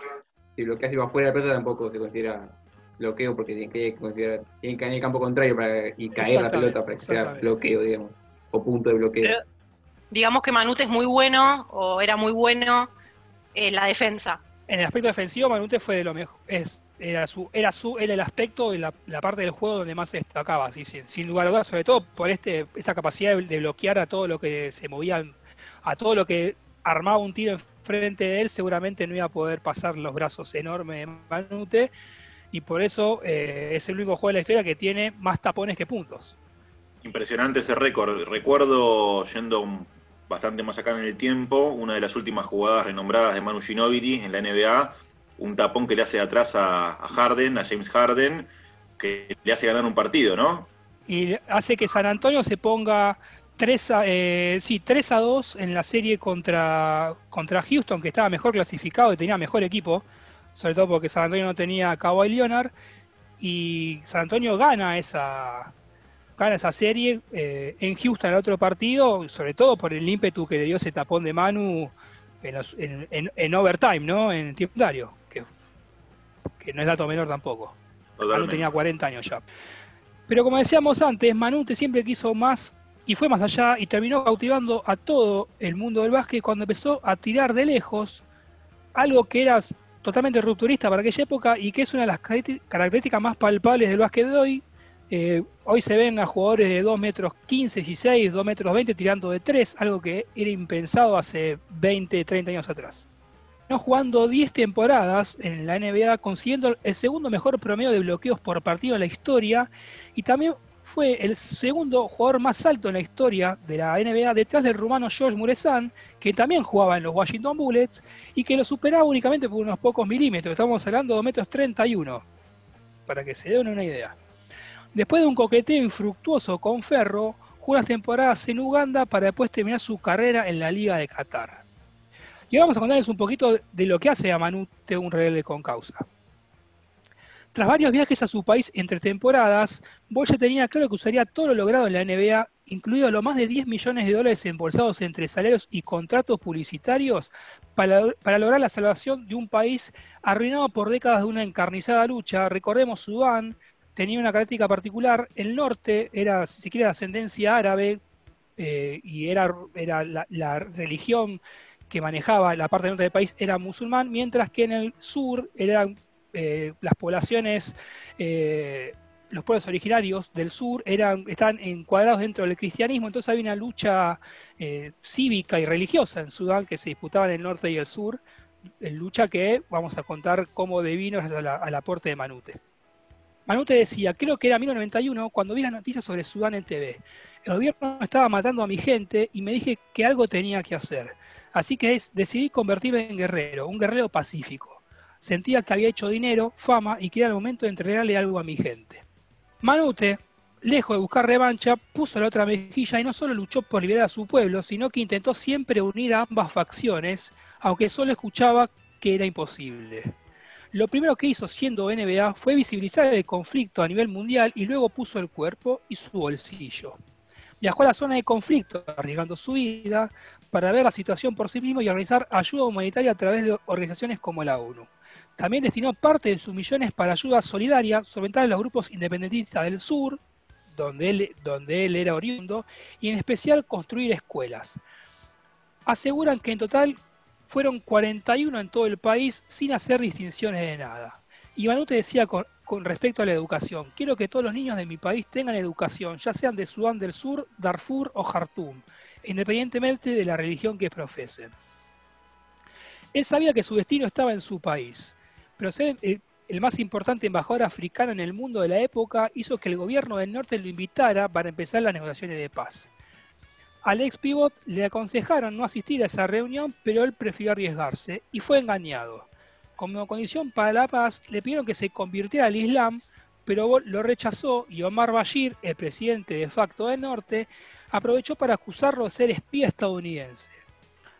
si bloqueas y va fuera de la pelota tampoco se considera bloqueo porque tiene que considerar, tiene que caer en el campo contrario para, y caer la pelota para que sea bloqueo, digamos. O punto de bloqueo. Pero- Digamos que Manute es muy bueno, o era muy bueno en la defensa. En el aspecto defensivo, Manute fue de lo mejor. Es, era su, era su, era el aspecto de la, la parte del juego donde más se destacaba, así, sin, sin lugar a dudas, sobre todo por este, esta capacidad de, de bloquear a todo lo que se movía, a todo lo que armaba un tiro enfrente de él, seguramente no iba a poder pasar los brazos enormes de Manute, y por eso eh, es el único juego de la historia que tiene más tapones que puntos. Impresionante ese récord. Recuerdo, yendo bastante más acá en el tiempo, una de las últimas jugadas renombradas de Manu Ginobili en la NBA, un tapón que le hace de atrás a, a Harden, a James Harden, que le hace ganar un partido, ¿no? y hace que San Antonio se ponga 3 a, eh, sí, 3 a 2 en la serie contra, contra Houston, que estaba mejor clasificado y tenía mejor equipo, sobre todo porque San Antonio no tenía a Kawhi Leonard, y San Antonio gana esa, gana esa serie eh, en Houston el otro partido, sobre todo por el ímpetu que le dio ese tapón de Manu en, los- en- en- en overtime, ¿no? En tiempo que, que no es dato menor tampoco. Manu tenía 40 años ya. Pero como decíamos antes, Manute siempre quiso más y fue más allá y terminó cautivando a todo el mundo del básquet cuando empezó a tirar de lejos algo que era totalmente rupturista para aquella época y que es una de las características más palpables del básquet de hoy. Eh, hoy se ven a jugadores de 2 metros 15, 16, 2 metros 20 tirando de 3, algo que era impensado hace 20, 30 años atrás. No jugando 10 temporadas en la NBA, consiguiendo el segundo mejor promedio de bloqueos por partido en la historia y también fue el segundo jugador más alto en la historia de la NBA detrás del rumano George Muresan, que también jugaba en los Washington Bullets y que lo superaba únicamente por unos pocos milímetros. Estamos hablando de 2 metros 31, para que se den una idea. Después de un coqueteo infructuoso con Ferro, jugó unas temporadas en Uganda para después terminar su carrera en la Liga de Qatar. Y ahora vamos a contarles un poquito de lo que hace a Manute un rebelde con causa. Tras varios viajes a su país entre temporadas, Boyle tenía claro que usaría todo lo logrado en la NBA, incluido los más de 10 millones de dólares embolsados entre salarios y contratos publicitarios, para, lograr la salvación de un país arruinado por décadas de una encarnizada lucha. Recordemos, Sudán tenía una característica particular, el norte era, si se quiere, de ascendencia árabe, eh, y era, la religión que manejaba la parte norte del país era musulmán, mientras que en el sur eran eh, las poblaciones, eh, los pueblos originarios del sur eran, estaban encuadrados dentro del cristianismo, entonces había una lucha eh, cívica y religiosa en Sudán que se disputaba en el norte y el sur, lucha que vamos a contar cómo devino al aporte de Manute. Manute decía, creo que era 1991 cuando vi las noticias sobre Sudán en TV. El gobierno estaba matando a mi gente y me dije que algo tenía que hacer. Así que decidí convertirme en guerrero, un guerrero pacífico. Sentía que había hecho dinero, fama y que era el momento de entregarle algo a mi gente. Manute, lejos de buscar revancha, puso la otra mejilla y no solo luchó por liberar a su pueblo, sino que intentó siempre unir a ambas facciones, aunque solo escuchaba que era imposible. Lo primero que hizo siendo NBA fue visibilizar el conflicto a nivel mundial y luego puso el cuerpo y su bolsillo. Viajó a la zona de conflicto, arriesgando su vida, para ver la situación por sí mismo y organizar ayuda humanitaria a través de organizaciones como la ONU. También destinó parte de sus millones para ayuda solidaria, solventar a los grupos independentistas del sur, donde él, era oriundo, y en especial construir escuelas. Aseguran que en total fueron 41 en todo el país sin hacer distinciones de nada. Y Manute decía con, con respecto a la educación, quiero que todos los niños de mi país tengan educación, ya sean de Sudán del Sur, Darfur o Jartum, independientemente de la religión que profesen. Él sabía que su destino estaba en su país, pero ser el, más importante embajador africano en el mundo de la época hizo que el gobierno del norte lo invitara para empezar las negociaciones de paz. Al ex pivot le aconsejaron no asistir a esa reunión, pero él prefirió arriesgarse y fue engañado. Como condición para la paz, le pidieron que se convirtiera al Islam, pero lo rechazó y Omar Bashir, el presidente de facto del norte, aprovechó para acusarlo de ser espía estadounidense.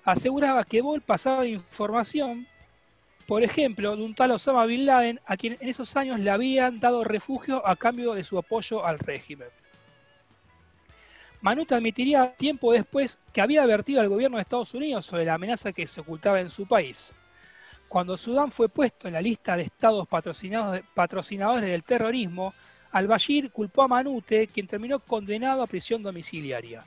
Aseguraba que Bol pasaba información, por ejemplo, de un tal Osama Bin Laden, a quien en esos años le habían dado refugio a cambio de su apoyo al régimen. Manute admitiría tiempo después que había advertido al gobierno de Estados Unidos sobre la amenaza que se ocultaba en su país. Cuando Sudán fue puesto en la lista de estados patrocinados- patrocinadores del terrorismo, al-Bashir culpó a Manute, quien terminó condenado a prisión domiciliaria.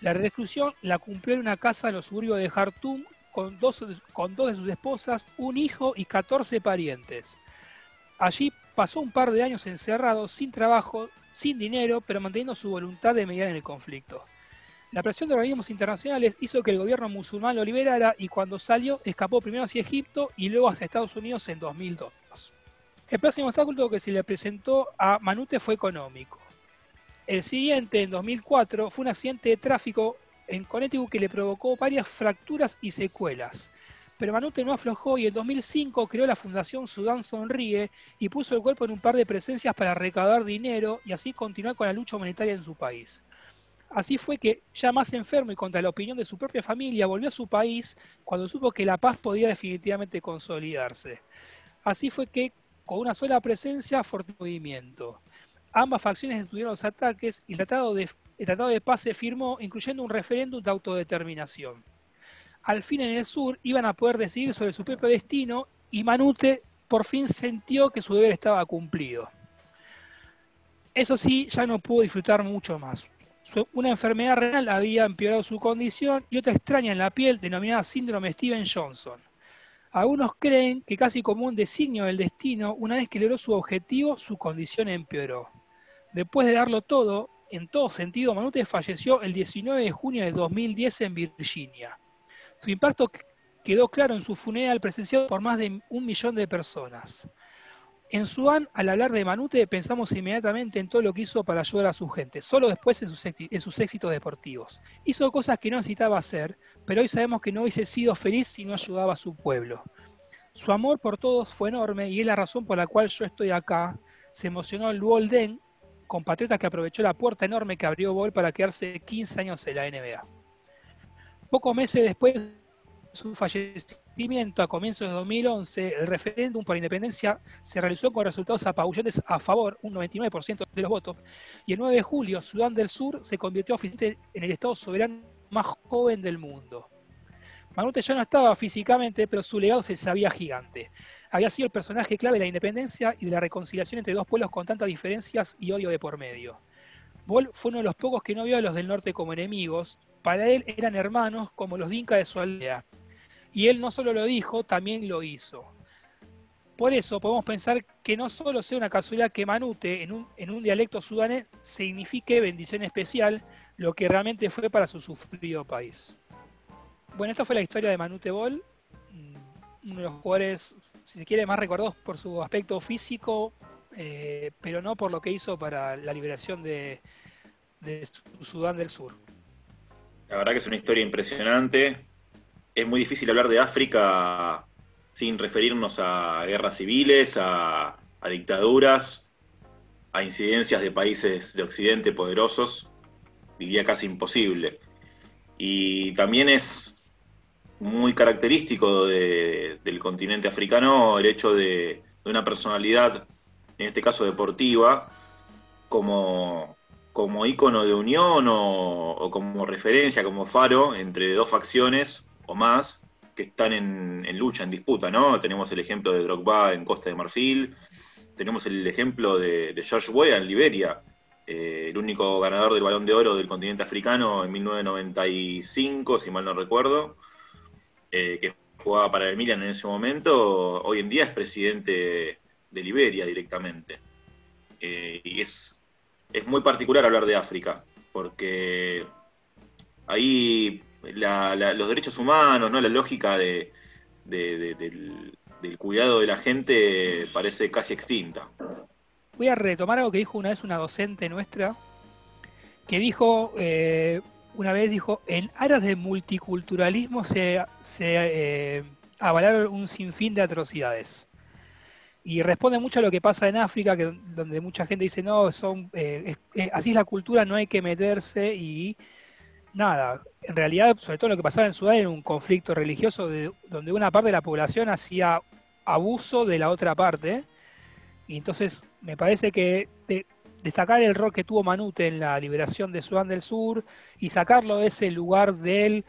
La reclusión la cumplió en una casa en los suburbios de Jartum con dos, con dos de sus esposas, un hijo y 14 parientes. Allí pasó un par de años encerrado, sin trabajo, sin dinero, pero manteniendo su voluntad de mediar en el conflicto. La presión de organismos internacionales hizo que el gobierno musulmán lo liberara y cuando salió escapó primero hacia Egipto y luego hacia Estados Unidos en 2002. El próximo obstáculo que se le presentó a Manute fue económico. El siguiente, en 2004, fue un accidente de tráfico en Connecticut que le provocó varias fracturas y secuelas. Pero Manute no aflojó y en 2005 creó la Fundación Sudán Sonríe y puso el cuerpo en un par de presencias para recaudar dinero y así continuar con la lucha humanitaria en su país. Así fue que, ya más enfermo y contra la opinión de su propia familia, volvió a su país cuando supo que la paz podía definitivamente consolidarse. Así fue que, con una sola presencia, el movimiento. Ambas facciones detuvieron los ataques y el tratado, de, el tratado de paz se firmó, incluyendo un referéndum de autodeterminación. al fin en el sur iban a poder decidir sobre su propio destino y Manute por fin sintió que su deber estaba cumplido. Eso sí, ya no pudo disfrutar mucho más. Una enfermedad renal había empeorado su condición y otra extraña en la piel denominada síndrome Steven Johnson. Algunos creen que casi como un designio del destino, una vez que logró su objetivo, su condición empeoró. Después de darlo todo, en todo sentido, Manute falleció el 19 de junio de 2010 en Virginia. Su impacto quedó claro en su funeral presenciado por más de un millón de personas. En Sudán, al hablar de Manute, pensamos inmediatamente en todo lo que hizo para ayudar a su gente, solo después en sus, éxitos deportivos. Hizo cosas que no necesitaba hacer, pero hoy sabemos que no hubiese sido feliz si no ayudaba a su pueblo. Su amor por todos fue enorme y es la razón por la cual yo estoy acá. Se emocionó Luolden, compatriota que aprovechó la puerta enorme que abrió Ball para quedarse 15 años en la NBA. Pocos meses después su fallecimiento a comienzos de 2011, el referéndum por independencia se realizó con resultados apabullantes a favor, un 99% de los votos, y el 9 de julio Sudán del Sur se convirtió oficialmente en el Estado soberano más joven del mundo. Manute ya no estaba físicamente, pero su legado se sabía gigante. Había sido el personaje clave de la independencia y de la reconciliación entre dos pueblos con tantas diferencias y odio de por medio. Bol fue uno de los pocos que no vio a los del norte como enemigos, para él eran hermanos como los dinka de su aldea. Y él no solo lo dijo, también lo hizo. Por eso podemos pensar que no solo sea una casualidad que Manute en un, en un dialecto sudanés signifique bendición especial, lo que realmente fue para su sufrido país. Bueno, esta fue la historia de Manute Bol, mm, uno de los jugadores, si se quiere, más recordados por su aspecto físico, eh, pero no por lo que hizo para la liberación de, Sudán del Sur. La verdad que es una historia impresionante, es muy difícil hablar de África sin referirnos a guerras civiles, a, dictaduras, a incidencias de países de Occidente poderosos, diría casi imposible. Y también es muy característico del continente africano el hecho de, una personalidad, en este caso deportiva, como, como ícono de unión o, o, como referencia, como faro entre dos facciones o más que están en, lucha, en disputa, ¿no? Tenemos el ejemplo de Drogba en Costa de Marfil, tenemos el ejemplo de, George Weah en Liberia, eh, el único ganador del Balón de Oro del continente africano en 1995, si mal no recuerdo, eh, que jugaba para el Milan en ese momento, hoy en día es presidente de Liberia directamente. Eh, y es, es muy particular hablar de África, porque ahí los derechos humanos, ¿no? la lógica de, del, cuidado de la gente parece casi extinta. Voy a retomar algo que dijo una vez una docente nuestra, que dijo, eh, una vez dijo, en aras de multiculturalismo se, se eh, avalaron un sinfín de atrocidades. Y responde mucho a lo que pasa en África, que, donde mucha gente dice, no, son, eh, así es la cultura, no hay que meterse y nada, en realidad, sobre todo lo que pasaba en Sudán era un conflicto religioso de, donde una parte de la población hacía abuso de la otra parte. Y entonces me parece que destacar el rol que tuvo Manute en la liberación de Sudán del Sur y sacarlo de ese lugar del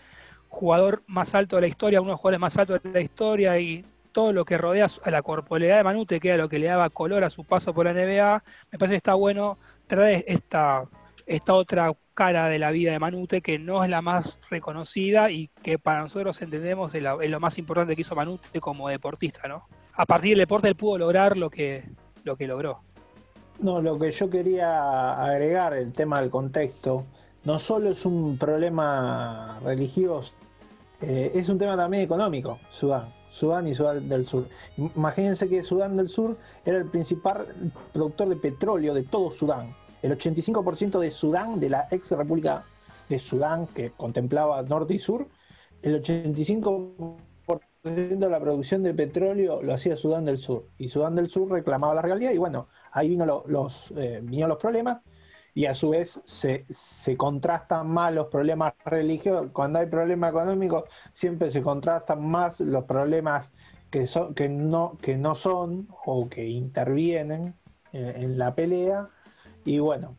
jugador más alto de la historia, uno de los jugadores más altos de la historia y todo lo que rodea a la corporalidad de Manute, que era lo que le daba color a su paso por la NBA, me parece que está bueno traer esta, esta otra cara de la vida de Manute que no es la más reconocida y que para nosotros entendemos es, lo más importante que hizo Manute como deportista, ¿no? A partir del deporte él pudo lograr lo que, lo que logró. No, lo que yo quería agregar, el tema del contexto, no solo es un problema religioso, eh, es un tema también económico, Sudán. Sudán y Sudán del Sur. Imagínense que Sudán del Sur era el principal productor de petróleo de todo Sudán el 85% de Sudán, de la ex república de Sudán que contemplaba norte y sur, el 85% de la producción de petróleo lo hacía Sudán del Sur. Y Sudán del Sur reclamaba la realidad y bueno, ahí vino los, eh, los problemas y a su vez se, contrastan más los problemas religiosos. Cuando hay problemas económicos, siempre se contrastan más los problemas que, son, que, no, que no son o que intervienen en la pelea y bueno,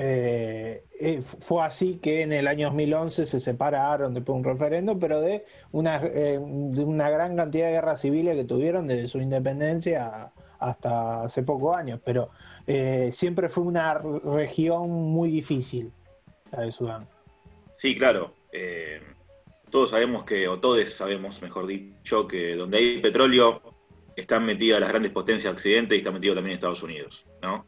eh, eh, fue así que en el año 2011 se separaron después de un referendo, pero de una, eh, de una gran cantidad de guerras civiles que tuvieron desde su independencia hasta hace pocos años. Pero eh, siempre fue una región muy difícil, la de Sudán. Sí, claro. Eh, todos sabemos que, o todos sabemos, mejor dicho, que donde hay petróleo están metidas las grandes potencias de Occidente y está metido también Estados Unidos, ¿no?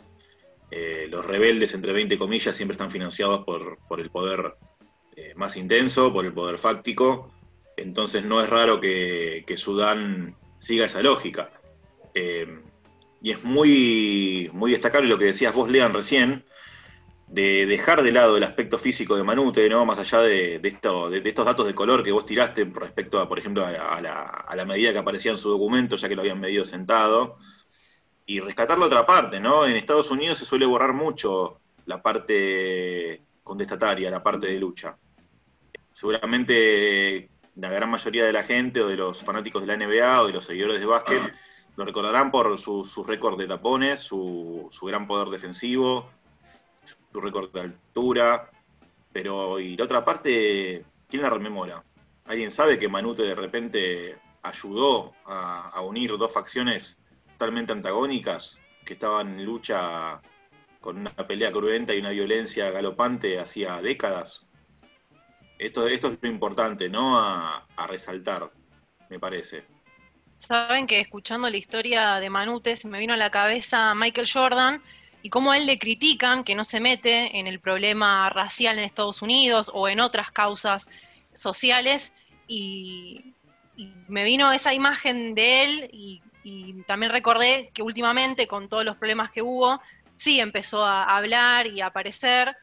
Eh, los rebeldes, entre 20 comillas, siempre están financiados por, por el poder más intenso, por el poder fáctico. Entonces no es raro que, que Sudán siga esa lógica. Y es muy, muy destacable lo que decías vos, Lean, recién, de dejar de lado el aspecto físico de Manute, ¿no? Más allá de, esto, de, de estos datos de color que vos tiraste respecto a, por ejemplo, a, a la, a la medida que aparecía en su documento, ya que lo habían medido sentado y rescatar la otra parte, ¿no? En Estados Unidos se suele borrar mucho la parte contestataria, la parte de lucha. Seguramente la gran mayoría de la gente o de los fanáticos de la NBA o de los seguidores de básquet lo recordarán por su, su récord de tapones, su, su gran poder defensivo, su récord de altura, pero y la otra parte, ¿quién la rememora? ¿Alguien sabe que Manute de repente ayudó a, unir dos facciones totalmente antagónicas que estaban en lucha con una pelea cruenta y una violencia galopante hacía décadas. Esto, esto es lo importante, ¿no? A, a resaltar, me parece. Saben que escuchando la historia de Manute se me vino a la cabeza Michael Jordan y cómo él le critican que no se mete en el problema racial en Estados Unidos o en otras causas sociales y, y me vino esa imagen de él y, también recordé que últimamente con todos los problemas que hubo, sí empezó a hablar y a aparecer.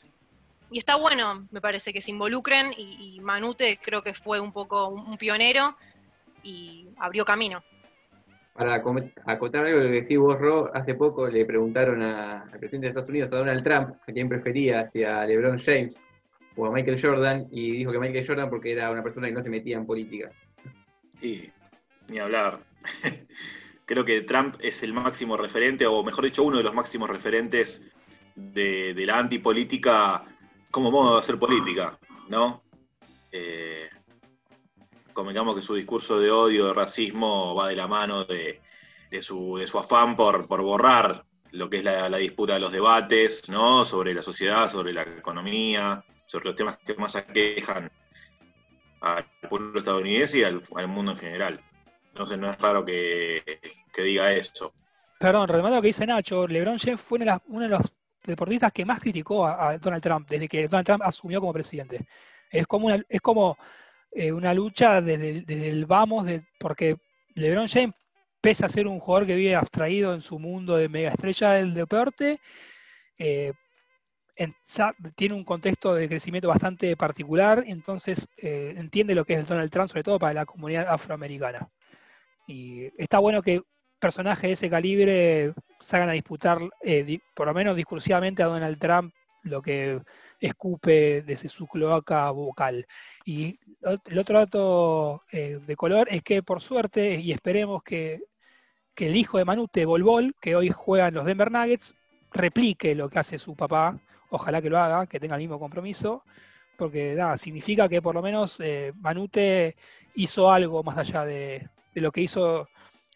Y está bueno, me parece, que se involucren y, Manute creo que fue un poco un pionero y abrió camino. Para acotar algo de lo que decís vos, Ro, hace poco le preguntaron a- al presidente de Estados Unidos, a Donald Trump, a quién prefería, si a LeBron James o a Michael Jordan, y dijo que Michael Jordan porque era una persona que no se metía en política. Y ni hablar. Creo que Trump es el máximo referente, o mejor dicho, uno de los máximos referentes de, de la antipolítica como modo de hacer política, ¿no? Eh, convengamos que su discurso de odio, de racismo, va de la mano de, de su, de su afán por, por borrar lo que es la, disputa de los debates, ¿no? Sobre la sociedad, sobre la economía, sobre los temas que más aquejan al pueblo estadounidense y al, mundo en general. Entonces no es raro que, que diga eso. Perdón, retomando lo que dice Nacho, LeBron James fue uno de, los deportistas que más criticó a, a Donald Trump desde que Donald Trump asumió como presidente. Es como una, es como eh, una lucha desde, desde el vamos, de, porque LeBron James, pese a ser un jugador que vive abstraído en su mundo de mega estrella del deporte, eh, tiene un contexto de crecimiento bastante particular, entonces eh, entiende lo que es Donald Trump, sobre todo para la comunidad afroamericana. Y está bueno que personajes de ese calibre salgan a disputar, di- por lo menos discursivamente, a Donald Trump lo que escupe desde su cloaca vocal. Y el otro dato eh, de color es que, por suerte, y esperemos que, que el hijo de Manute, Bol Bol, que hoy juega en los Denver Nuggets, replique lo que hace su papá. Ojalá que lo haga, que tenga el mismo compromiso, porque nada, significa que por lo menos eh, Manute hizo algo más allá de, de lo que hizo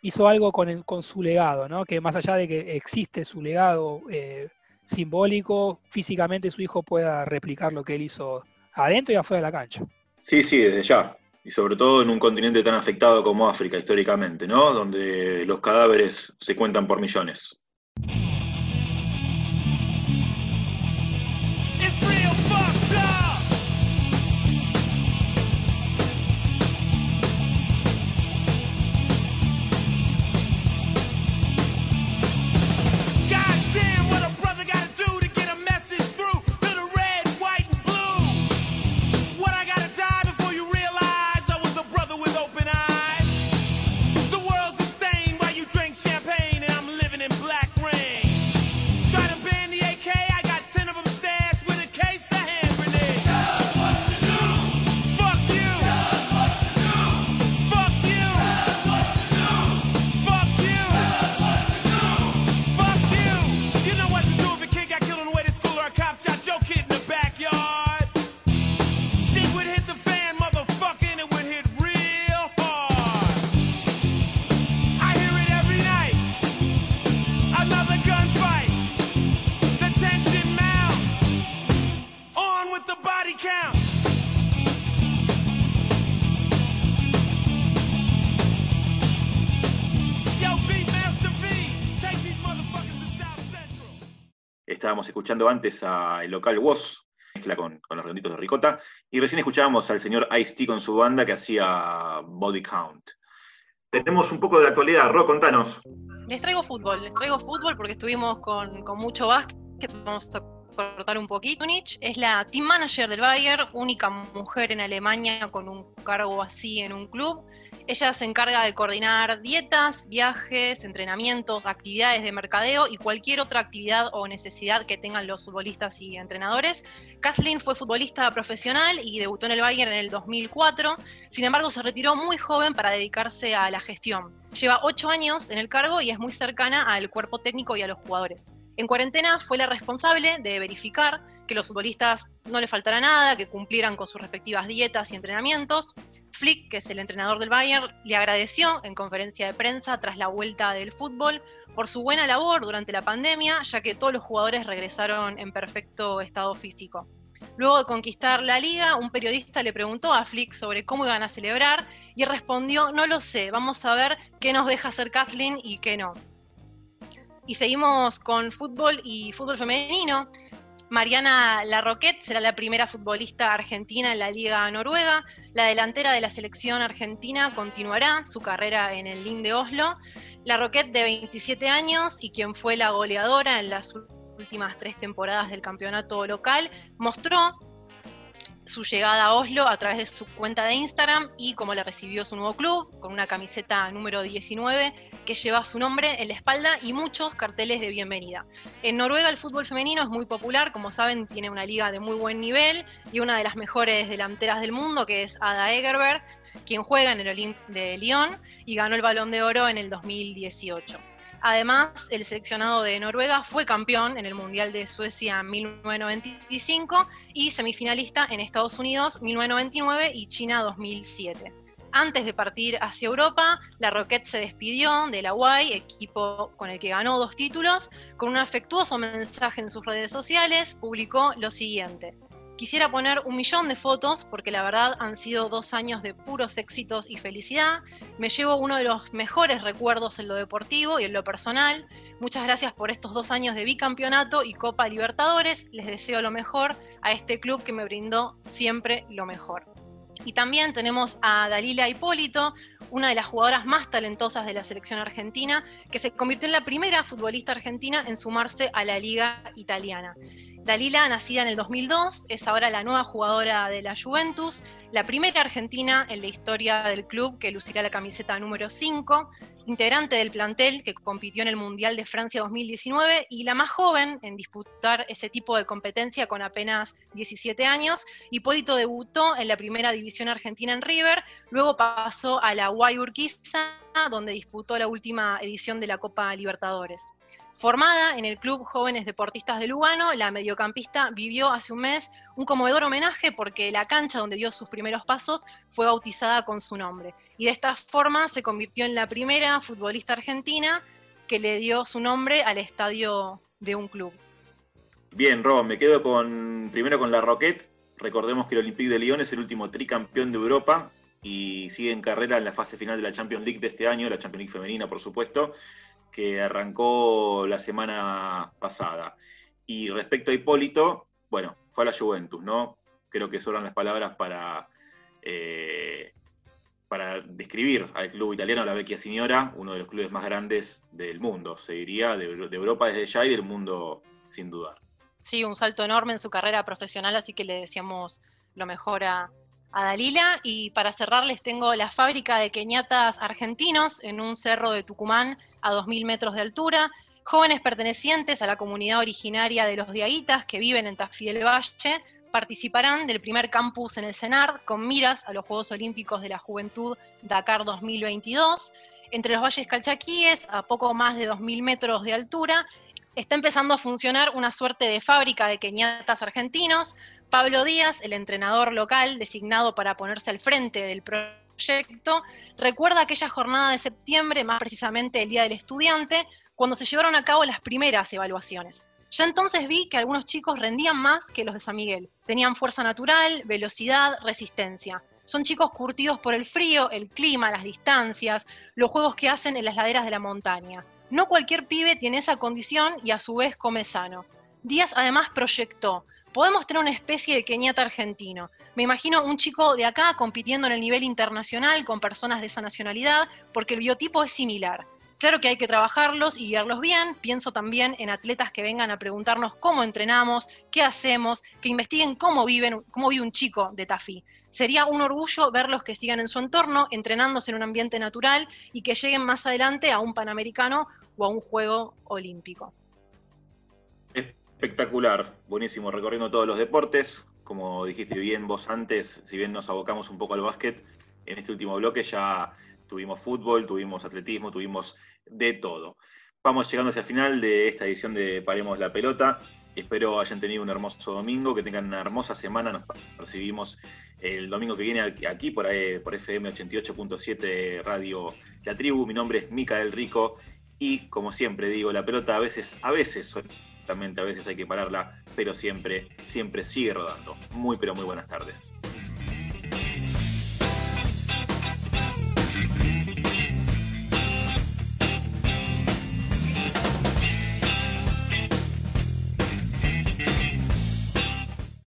hizo algo con, el- con su legado, ¿no? Que más allá de que existe su legado eh, simbólico, físicamente su hijo pueda replicar lo que él hizo adentro y afuera de la cancha. Sí, sí, desde ya. Y sobre todo en un continente tan afectado como África históricamente, ¿no? Donde los cadáveres se cuentan por millones. Estábamos escuchando antes a el local Woz, mezcla con, los redonditos de ricota, y recién escuchábamos al señor Ice-T con su banda que hacía Body Count. Tenemos un poco de la actualidad, Ro, contanos. Les traigo fútbol, les traigo fútbol porque estuvimos con, con mucho básquet, vamos a cortar un poquito. Tunich es la team manager del Bayern, única mujer en Alemania con un cargo así en un club. Ella se encarga de coordinar dietas, viajes, entrenamientos, actividades de mercadeo y cualquier otra actividad o necesidad que tengan los futbolistas y entrenadores. Kathleen fue futbolista profesional y debutó en el Bayern en el 2004. Sin embargo, se retiró muy joven para dedicarse a la gestión. Lleva ocho años en el cargo y es muy cercana al cuerpo técnico y a los jugadores. En cuarentena fue la responsable de verificar que los futbolistas no le faltara nada, que cumplieran con sus respectivas dietas y entrenamientos. Flick, que es el entrenador del Bayern, le agradeció en conferencia de prensa tras la vuelta del fútbol por su buena labor durante la pandemia, ya que todos los jugadores regresaron en perfecto estado físico. Luego de conquistar la liga, un periodista le preguntó a Flick sobre cómo iban a celebrar y respondió, no lo sé, vamos a ver qué nos deja hacer Kathleen y qué no. Y seguimos con fútbol y fútbol femenino. Mariana Larroquette será la primera futbolista argentina en la Liga Noruega. La delantera de la selección argentina continuará su carrera en el LIN de Oslo. Larroquette, de 27 años y quien fue la goleadora en las últimas tres temporadas del campeonato local, mostró su llegada a Oslo a través de su cuenta de Instagram y cómo la recibió su nuevo club, con una camiseta número 19 que lleva su nombre en la espalda y muchos carteles de bienvenida. En Noruega el fútbol femenino es muy popular, como saben tiene una liga de muy buen nivel y una de las mejores delanteras del mundo que es Ada Egerberg, quien juega en el Olympe de Lyon y ganó el balón de oro en el 2018. Además, el seleccionado de Noruega fue campeón en el Mundial de Suecia en 1995 y semifinalista en Estados Unidos 1999 y China 2007. Antes de partir hacia Europa, la Roquette se despidió de la UAI, equipo con el que ganó dos títulos, con un afectuoso mensaje en sus redes sociales, publicó lo siguiente. Quisiera poner un millón de fotos porque la verdad han sido dos años de puros éxitos y felicidad. Me llevo uno de los mejores recuerdos en lo deportivo y en lo personal. Muchas gracias por estos dos años de bicampeonato y Copa Libertadores. Les deseo lo mejor a este club que me brindó siempre lo mejor. Y también tenemos a Dalila Hipólito, una de las jugadoras más talentosas de la selección argentina, que se convirtió en la primera futbolista argentina en sumarse a la liga italiana. Dalila, nacida en el 2002, es ahora la nueva jugadora de la Juventus, la primera argentina en la historia del club que lucirá la camiseta número 5, integrante del plantel que compitió en el Mundial de Francia 2019 y la más joven en disputar ese tipo de competencia con apenas 17 años. Hipólito debutó en la primera división argentina en River, luego pasó a la Guay Urquiza, donde disputó la última edición de la Copa Libertadores. Formada en el Club Jóvenes Deportistas de Lugano, la mediocampista vivió hace un mes un conmovedor homenaje porque la cancha donde dio sus primeros pasos fue bautizada con su nombre. Y de esta forma se convirtió en la primera futbolista argentina que le dio su nombre al estadio de un club. Bien, Rob, me quedo con primero con la Roquette. Recordemos que el Olympique de Lyon es el último tricampeón de Europa y sigue en carrera en la fase final de la Champions League de este año, la Champions League femenina, por supuesto que arrancó la semana pasada. Y respecto a Hipólito, bueno, fue a la Juventus, ¿no? Creo que sobran las palabras para, eh, para describir al club italiano, la Vecchia Signora, uno de los clubes más grandes del mundo, se diría, de, Europa desde ya y del mundo sin dudar. Sí, un salto enorme en su carrera profesional, así que le decíamos lo mejor a, a Dalila. Y para cerrar les tengo la fábrica de queñatas argentinos en un cerro de Tucumán a 2.000 metros de altura. Jóvenes pertenecientes a la comunidad originaria de los Diaguitas que viven en Tafí Valle participarán del primer campus en el CENAR con miras a los Juegos Olímpicos de la Juventud Dakar 2022. Entre los valles calchaquíes, a poco más de 2.000 metros de altura, está empezando a funcionar una suerte de fábrica de queñatas argentinos. Pablo Díaz, el entrenador local designado para ponerse al frente del proyecto, recuerda aquella jornada de septiembre, más precisamente el Día del Estudiante, cuando se llevaron a cabo las primeras evaluaciones. Ya entonces vi que algunos chicos rendían más que los de San Miguel. Tenían fuerza natural, velocidad, resistencia. Son chicos curtidos por el frío, el clima, las distancias, los juegos que hacen en las laderas de la montaña. No cualquier pibe tiene esa condición y a su vez come sano. Díaz además proyectó, podemos tener una especie de Kenyatta argentino. Me imagino un chico de acá compitiendo en el nivel internacional con personas de esa nacionalidad, porque el biotipo es similar. Claro que hay que trabajarlos y guiarlos bien. Pienso también en atletas que vengan a preguntarnos cómo entrenamos, qué hacemos, que investiguen cómo viven, cómo vive un chico de Tafí. Sería un orgullo verlos que sigan en su entorno, entrenándose en un ambiente natural y que lleguen más adelante a un Panamericano o a un Juego Olímpico. Espectacular, buenísimo, recorriendo todos los deportes. Como dijiste bien vos antes, si bien nos abocamos un poco al básquet, en este último bloque ya tuvimos fútbol, tuvimos atletismo, tuvimos de todo. Vamos llegando hacia el final de esta edición de Paremos la Pelota. Espero hayan tenido un hermoso domingo, que tengan una hermosa semana. Nos recibimos el domingo que viene aquí por, por FM 88.7 Radio La Tribu. Mi nombre es Micael Rico y como siempre digo, la pelota a veces, a veces, solamente a veces hay que pararla, pero siempre, siempre sigue rodando. Muy, pero muy buenas tardes.